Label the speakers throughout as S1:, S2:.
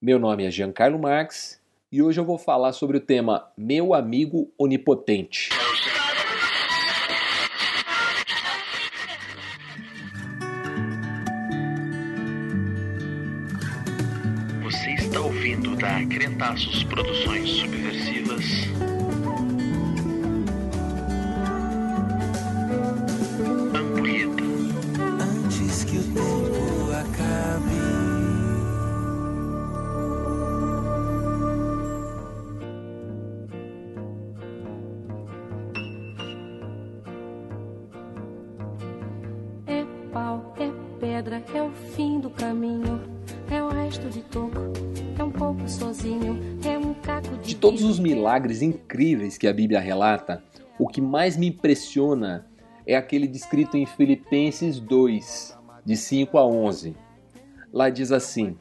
S1: Meu nome é Giancarlo Marx e hoje eu vou falar sobre o tema Meu Amigo Onipotente.
S2: Você está ouvindo da Crentaços Produções Subversivas.
S3: Pedra, é o fim do caminho. É o resto de toco, é um pouco sozinho, é um caco de.
S1: De todos os milagres incríveis que a Bíblia relata, o que mais me impressiona é aquele descrito em Filipenses 2, de 5 a 11. Lá diz assim: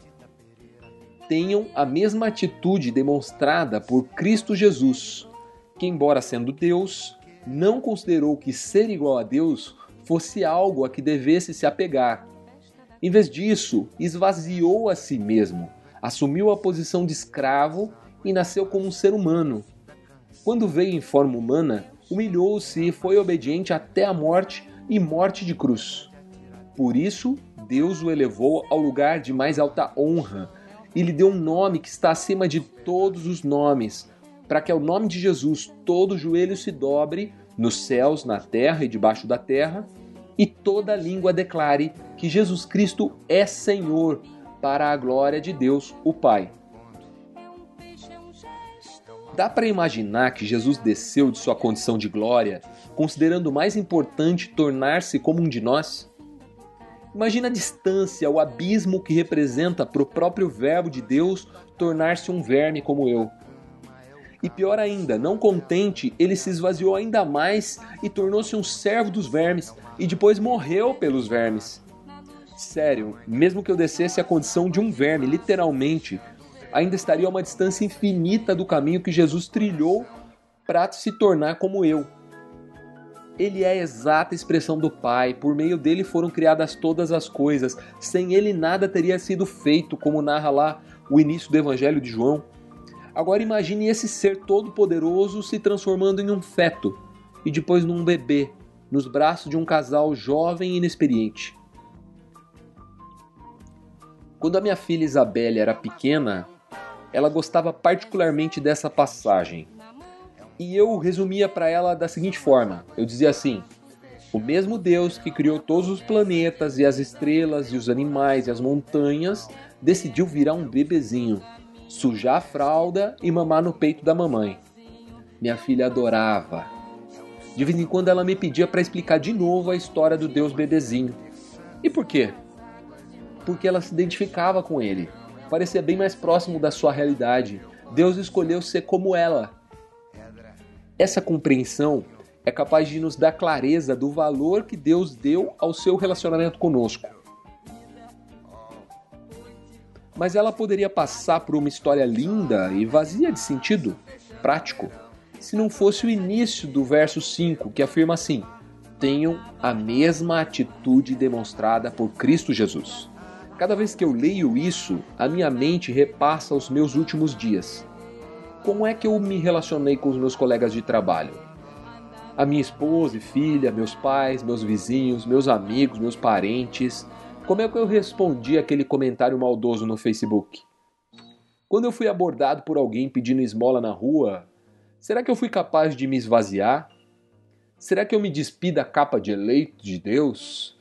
S1: Tenham a mesma atitude demonstrada por Cristo Jesus, que, embora sendo Deus, não considerou que ser igual a Deus fosse algo a que devesse se apegar. Em vez disso, esvaziou a si mesmo, assumiu a posição de escravo e nasceu como um ser humano. Quando veio em forma humana, humilhou-se e foi obediente até a morte e morte de cruz. Por isso, Deus o elevou ao lugar de mais alta honra e lhe deu um nome que está acima de todos os nomes, para que ao nome de Jesus todo joelho se dobre, nos céus, na terra e debaixo da terra, e toda língua declare que Jesus Cristo é Senhor, para a glória de Deus, o Pai. Dá para imaginar que Jesus desceu de sua condição de glória, considerando mais importante tornar-se como um de nós? Imagina a distância, o abismo que representa para o próprio Verbo de Deus tornar-se um verme como eu. E pior ainda, não contente, ele se esvaziou ainda mais e tornou-se um servo dos vermes e depois morreu pelos vermes. Sério, mesmo que eu descesse a condição de um verme, literalmente, ainda estaria a uma distância infinita do caminho que Jesus trilhou para se tornar como eu. Ele é a exata expressão do Pai, por meio dele foram criadas todas as coisas, sem ele nada teria sido feito, como narra lá o início do Evangelho de João. Agora imagine esse ser todo-poderoso se transformando em um feto e depois num bebê, nos braços de um casal jovem e inexperiente. Quando a minha filha Isabelle era pequena, ela gostava particularmente dessa passagem. E eu resumia para ela da seguinte forma: eu dizia assim: o mesmo Deus que criou todos os planetas e as estrelas e os animais e as montanhas decidiu virar um bebezinho, sujar a fralda e mamar no peito da mamãe. Minha filha adorava. De vez em quando ela me pedia para explicar de novo a história do Deus bebezinho. E por quê? Porque ela se identificava com ele. Parecia bem mais próximo da sua realidade. Deus escolheu ser como ela. Essa compreensão é capaz de nos dar clareza do valor que Deus deu ao seu relacionamento conosco. Mas ela poderia passar por uma história linda e vazia de sentido prático se não fosse o início do verso 5, que afirma assim: Tenham a mesma atitude demonstrada por Cristo Jesus. Cada vez que eu leio isso, a minha mente repassa os meus últimos dias. Como é que eu me relacionei com os meus colegas de trabalho? A minha esposa e filha, meus pais, meus vizinhos, meus amigos, meus parentes. Como é que eu respondi aquele comentário maldoso no Facebook? Quando eu fui abordado por alguém pedindo esmola na rua, será que eu fui capaz de me esvaziar? Será que eu me despi da capa de eleito de Deus?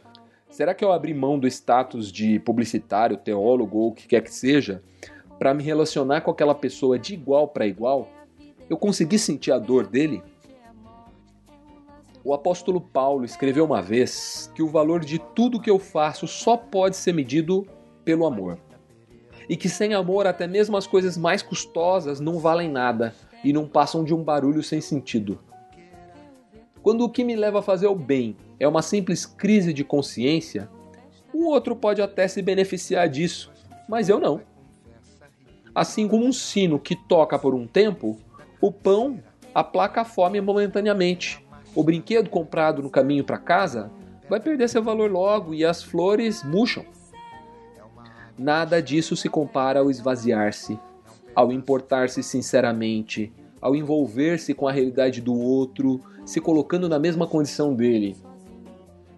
S1: Será que eu abri mão do status de publicitário, teólogo ou o que quer que seja para me relacionar com aquela pessoa de igual para igual? Eu consegui sentir a dor dele? O apóstolo Paulo escreveu uma vez que o valor de tudo que eu faço só pode ser medido pelo amor. E que sem amor até mesmo as coisas mais custosas não valem nada e não passam de um barulho sem sentido. Quando o que me leva a fazer o bem é uma simples crise de consciência, o outro pode até se beneficiar disso, mas eu não. Assim como um sino que toca por um tempo, o pão aplaca a fome momentaneamente. O brinquedo comprado no caminho para casa vai perder seu valor logo e as flores murcham. Nada disso se compara ao esvaziar-se, ao importar-se sinceramente, ao envolver-se com a realidade do outro, se colocando na mesma condição dele.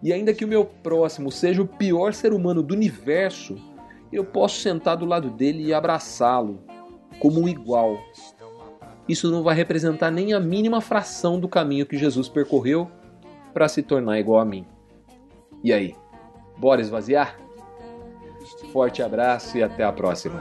S1: E ainda que o meu próximo seja o pior ser humano do universo, eu posso sentar do lado dele e abraçá-lo, como um igual. Isso não vai representar nem a mínima fração do caminho que Jesus percorreu para se tornar igual a mim. E aí, bora esvaziar? Forte abraço e até a próxima.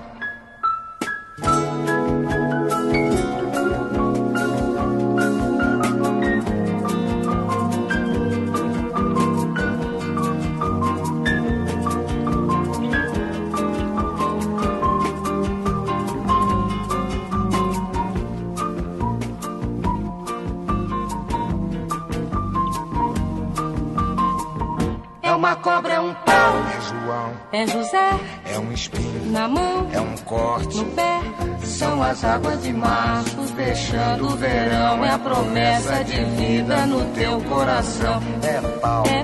S3: Uma cobra, é um pau,
S4: É João,
S3: é José
S4: é um espinho,
S3: na mão,
S4: é um corte.
S3: no pé. São as águas de março fechando o verão. É a promessa de vida no teu coração.
S4: É pau,
S3: É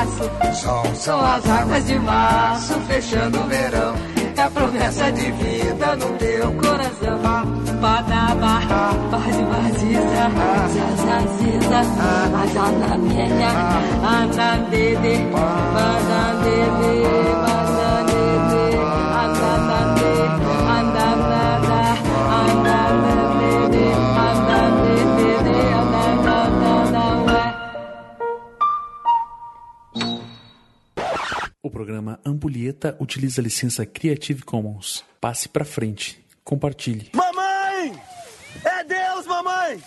S3: aço.
S4: sol.
S3: São as águas de março fechando o verão. É a promessa de vida no teu coração. Badaba, base vaziza, zazaziza, azanamenha, anandede, banandede, banandede,
S5: programa utiliza a licença Creative Commons. Passe pra frente. Compartilhe.
S6: Mamãe! É Deus, mamãe!